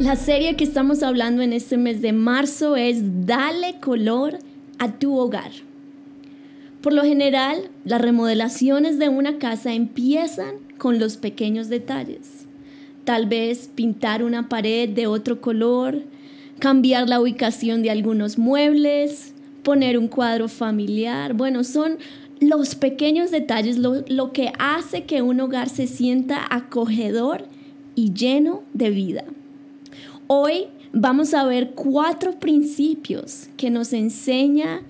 La serie que estamos hablando en este mes de marzo es Dale color a tu hogar. Por lo general, las remodelaciones de una casa empiezan con los pequeños detalles. Tal vez pintar una pared de otro color, cambiar la ubicación de algunos muebles, poner un cuadro familiar. Bueno, son los pequeños detalles lo, lo que hace que un hogar se sienta acogedor y lleno de vida. Hoy vamos a ver cuatro principios que nos enseña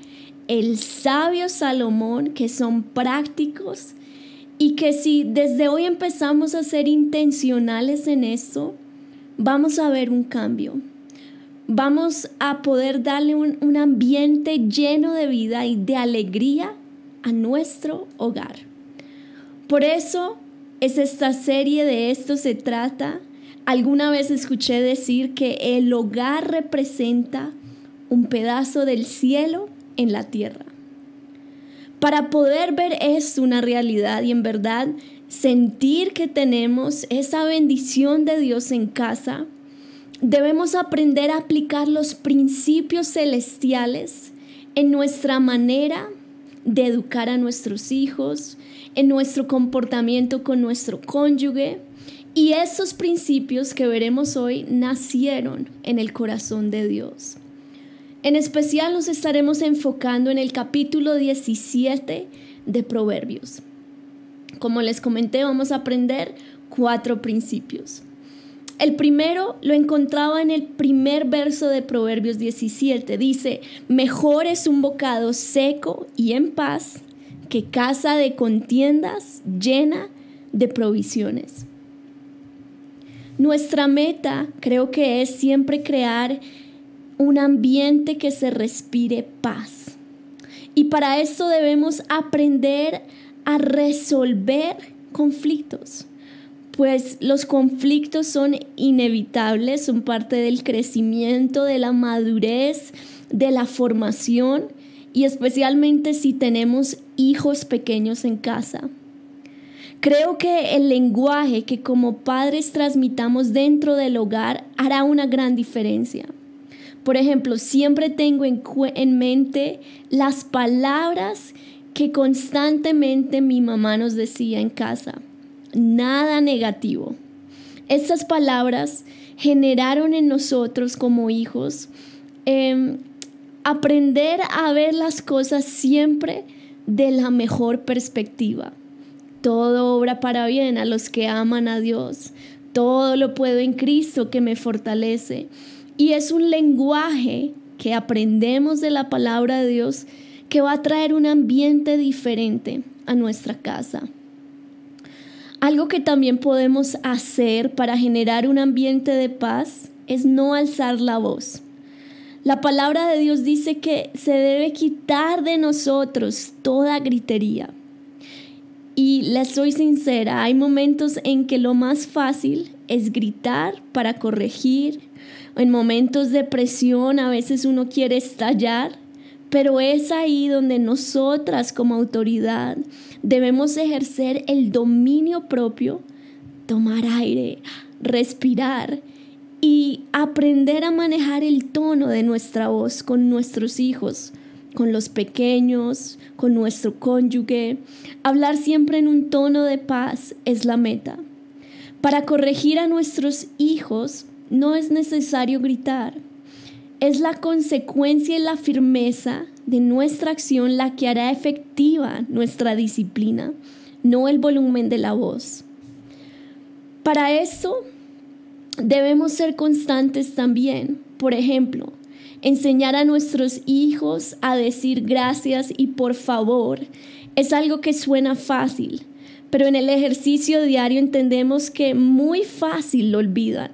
el sabio Salomón que son prácticos y que si desde hoy empezamos a ser intencionales en esto, vamos a ver un cambio. Vamos a poder darle un, un ambiente lleno de vida y de alegría a nuestro hogar. Por eso es esta serie de esto se trata Alguna vez escuché decir que el hogar representa un pedazo del cielo en la tierra. Para poder ver esto una realidad y en verdad sentir que tenemos esa bendición de Dios en casa, debemos aprender a aplicar los principios celestiales en nuestra manera de educar a nuestros hijos, en nuestro comportamiento con nuestro cónyuge, y esos principios que veremos hoy nacieron en el corazón de Dios. En especial nos estaremos enfocando en el capítulo 17 de Proverbios. Como les comenté, vamos a aprender cuatro principios. El primero lo encontraba en el primer verso de Proverbios 17. Dice, mejor es un bocado seco y en paz que casa de contiendas llena de provisiones. Nuestra meta creo que es siempre crear un ambiente que se respire paz. Y para eso debemos aprender a resolver conflictos. Pues los conflictos son inevitables, son parte del crecimiento, de la madurez, de la formación y especialmente si tenemos hijos pequeños en casa. Creo que el lenguaje que como padres transmitamos dentro del hogar hará una gran diferencia. Por ejemplo, siempre tengo en, mente las palabras que constantemente mi mamá nos decía en casa. Nada negativo. Estas palabras generaron en nosotros como hijos em, aprender a ver las cosas siempre de la mejor perspectiva todo obra para bien a los que aman a Dios. Todo lo puedo en Cristo que me fortalece. Y es un lenguaje que aprendemos de la palabra de Dios que va a traer un ambiente diferente a nuestra casa. Algo que también podemos hacer para generar un ambiente de paz es no alzar la voz. La palabra de Dios dice que se debe quitar de nosotros toda gritería. Y les soy sincera, hay momentos en que lo más fácil es gritar para corregir. En momentos de presión a veces uno quiere estallar, pero es ahí donde nosotras como autoridad debemos ejercer el dominio propio, tomar aire, respirar y aprender a manejar el tono de nuestra voz con nuestros hijos, con los pequeños, con nuestro cónyuge. Hablar siempre en un tono de paz es la meta. Para corregir a nuestros hijos no es necesario gritar. Es la consecuencia y la firmeza de nuestra acción la que hará efectiva nuestra disciplina, no el volumen de la voz. Para eso debemos ser constantes también. Por ejemplo, Enseñar a nuestros hijos a decir gracias y por favor es algo que suena fácil, pero en el ejercicio diario entendemos que muy fácil lo olvidan,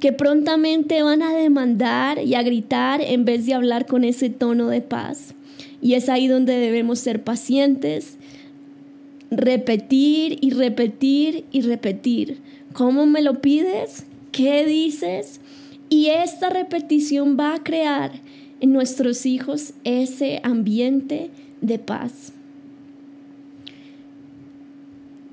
que prontamente van a demandar y a gritar en vez de hablar con ese tono de paz. Y es ahí donde debemos ser pacientes, repetir y repetir y repetir. ¿Cómo me lo pides? ¿Qué dices? Y esta repetición va a crear en nuestros hijos ese ambiente de paz.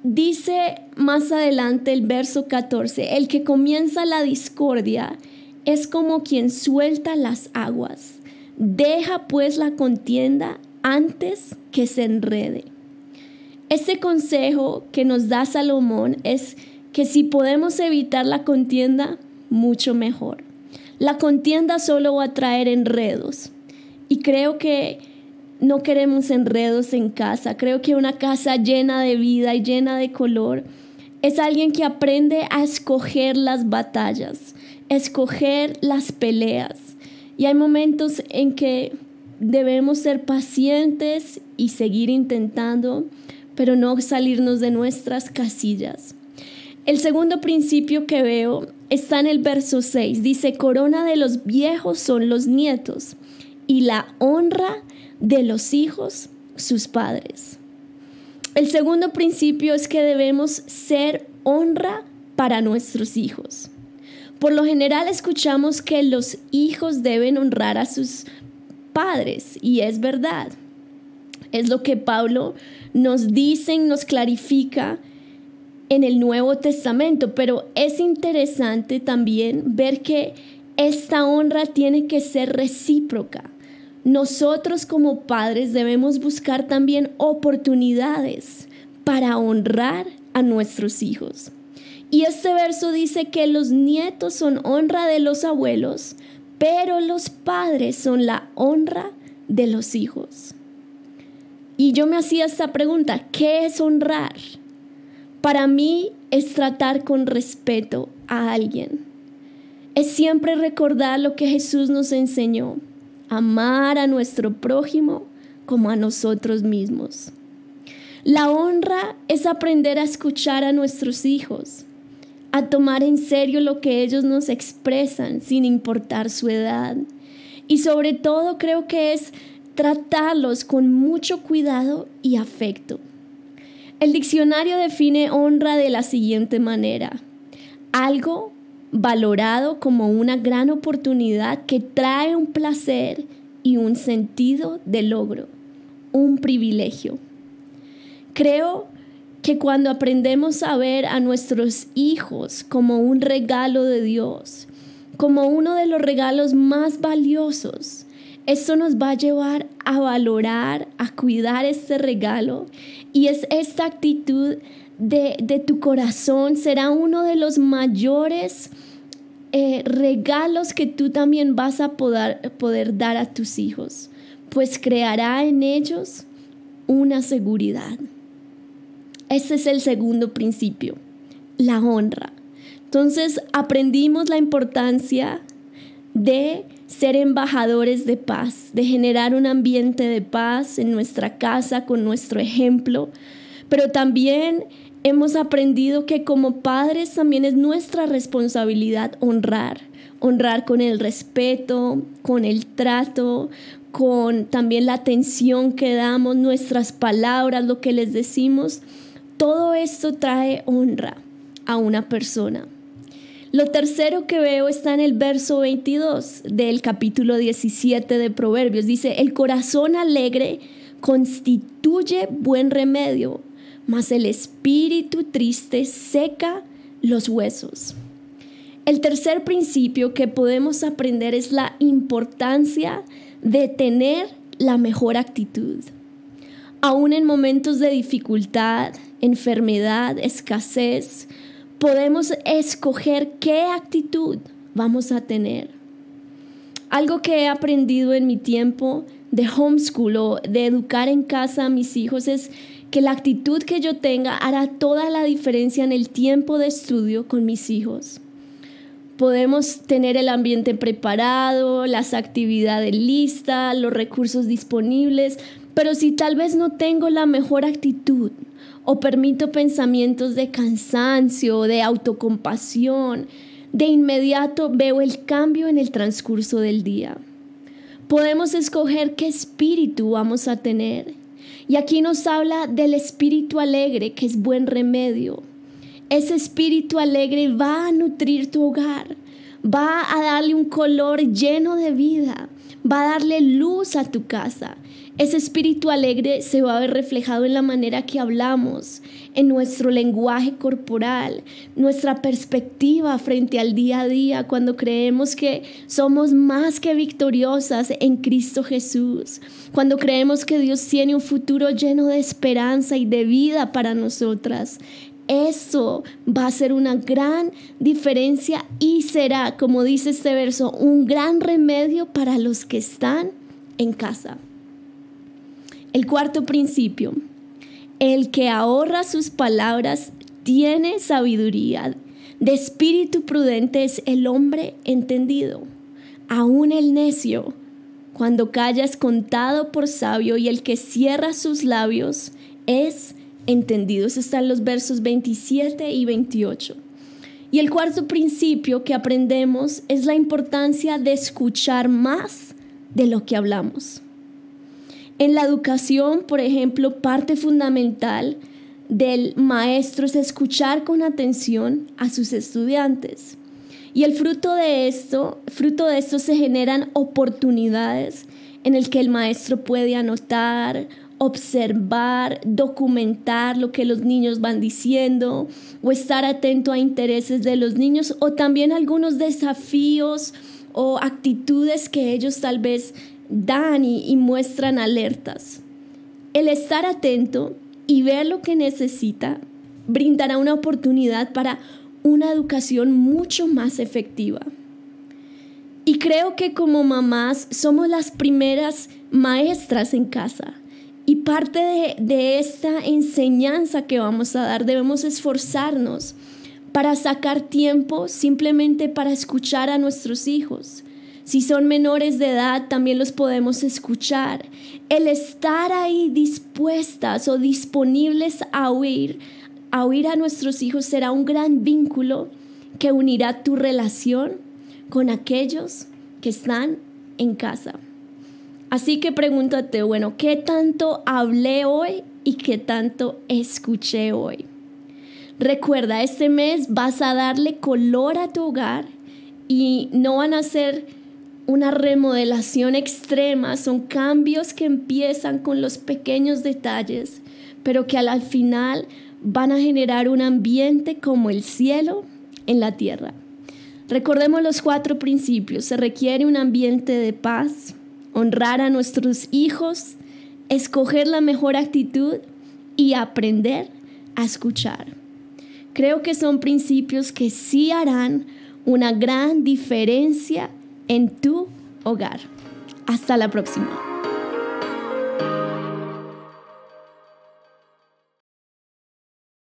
Dice más adelante el verso 14, el que comienza la discordia es como quien suelta las aguas. Deja pues la contienda antes que se enrede. Este consejo que nos da Salomón es que si podemos evitar la contienda, mucho mejor. La contienda solo va a traer enredos. Y creo que no queremos enredos en casa. Creo que una casa llena de vida y llena de color es alguien que aprende a escoger las batallas, escoger las peleas. Y hay momentos en que debemos ser pacientes y seguir intentando, pero no salirnos de nuestras casillas. El segundo principio que veo está en el verso 6. Dice, corona de los viejos son los nietos y la honra de los hijos sus padres. El segundo principio es que debemos ser honra para nuestros hijos. Por lo general escuchamos que los hijos deben honrar a sus padres y es verdad. Es lo que Pablo nos dice, nos clarifica en el Nuevo Testamento, pero es interesante también ver que esta honra tiene que ser recíproca. Nosotros como padres debemos buscar también oportunidades para honrar a nuestros hijos. Y este verso dice que los nietos son honra de los abuelos, pero los padres son la honra de los hijos. Y yo me hacía esta pregunta, ¿qué es honrar? Para mí es tratar con respeto a alguien. Es siempre recordar lo que Jesús nos enseñó, amar a nuestro prójimo como a nosotros mismos. La honra es aprender a escuchar a nuestros hijos, a tomar en serio lo que ellos nos expresan sin importar su edad. Y sobre todo creo que es tratarlos con mucho cuidado y afecto. El diccionario define honra de la siguiente manera. Algo valorado como una gran oportunidad que trae un placer y un sentido de logro, un privilegio. Creo que cuando aprendemos a ver a nuestros hijos como un regalo de Dios, como uno de los regalos más valiosos, eso nos va a llevar a valorar, a cuidar este regalo y es esta actitud de, tu corazón será uno de los mayores eh, regalos que tú también vas a poder, poder dar a tus hijos, pues creará en ellos una seguridad. Ese es el segundo principio, la honra. Entonces aprendimos la importancia de ser embajadores de paz, de generar un ambiente de paz en nuestra casa con nuestro ejemplo, pero también hemos aprendido que como padres también es nuestra responsabilidad honrar, honrar con el respeto, con el trato, con también la atención que damos, nuestras palabras, lo que les decimos todo esto trae honra a una persona. Lo tercero que veo está en el verso 22 del capítulo 17 de Proverbios. Dice, el corazón alegre constituye buen remedio, mas el espíritu triste seca los huesos. El tercer principio que podemos aprender es la importancia de tener la mejor actitud. Aún en momentos de dificultad, enfermedad, escasez, podemos escoger qué actitud vamos a tener. Algo que he aprendido en mi tiempo de homeschool o de educar en casa a mis hijos es que la actitud que yo tenga hará toda la diferencia en el tiempo de estudio con mis hijos. Podemos tener el ambiente preparado, las actividades listas, los recursos disponibles, pero si tal vez no tengo la mejor actitud, o permito pensamientos de cansancio, de autocompasión, de inmediato veo el cambio en el transcurso del día. Podemos escoger qué espíritu vamos a tener. Y aquí nos habla del espíritu alegre, que es buen remedio. Ese espíritu alegre va a nutrir tu hogar, va a darle un color lleno de vida, va a darle luz a tu casa. Ese espíritu alegre se va a ver reflejado en la manera que hablamos, en nuestro lenguaje corporal, nuestra perspectiva frente al día a día, cuando creemos que somos más que victoriosas en Cristo Jesús, cuando creemos que Dios tiene un futuro lleno de esperanza y de vida para nosotras. Eso va a ser una gran diferencia y será, como dice este verso, un gran remedio para los que están en casa. El cuarto principio, el que ahorra sus palabras tiene sabiduría. De espíritu prudente es el hombre entendido. Aún el necio, cuando calla es contado por sabio y el que cierra sus labios es entendido. Eso está en los versos 27 y 28. Y el cuarto principio que aprendemos es la importancia de escuchar más de lo que hablamos. En la educación, por ejemplo, parte fundamental del maestro es escuchar con atención a sus estudiantes. Y el fruto de esto, fruto de esto se generan oportunidades en el que el maestro puede anotar, observar, documentar lo que los niños van diciendo o estar atento a intereses de los niños o también algunos desafíos o actitudes que ellos tal vez dan y, muestran alertas. El estar atento y ver lo que necesita brindará una oportunidad para una educación mucho más efectiva. Y creo que como mamás somos las primeras maestras en casa. Y parte de, esta enseñanza que vamos a dar debemos esforzarnos para sacar tiempo simplemente para escuchar a nuestros hijos, si son menores de edad, también los podemos escuchar. El estar ahí dispuestas o disponibles a oír, a oír a nuestros hijos será un gran vínculo que unirá tu relación con aquellos que están en casa. Así que pregúntate, bueno, ¿qué tanto hablé hoy y qué tanto escuché hoy? Recuerda, este mes vas a darle color a tu hogar y no van a ser una remodelación extrema, son cambios que empiezan con los pequeños detalles, pero que al final van a generar un ambiente como el cielo en la tierra. Recordemos los cuatro principios. Se requiere un ambiente de paz, honrar a nuestros hijos, escoger la mejor actitud y aprender a escuchar. Creo que son principios que sí harán una gran diferencia en tu hogar. Hasta la próxima.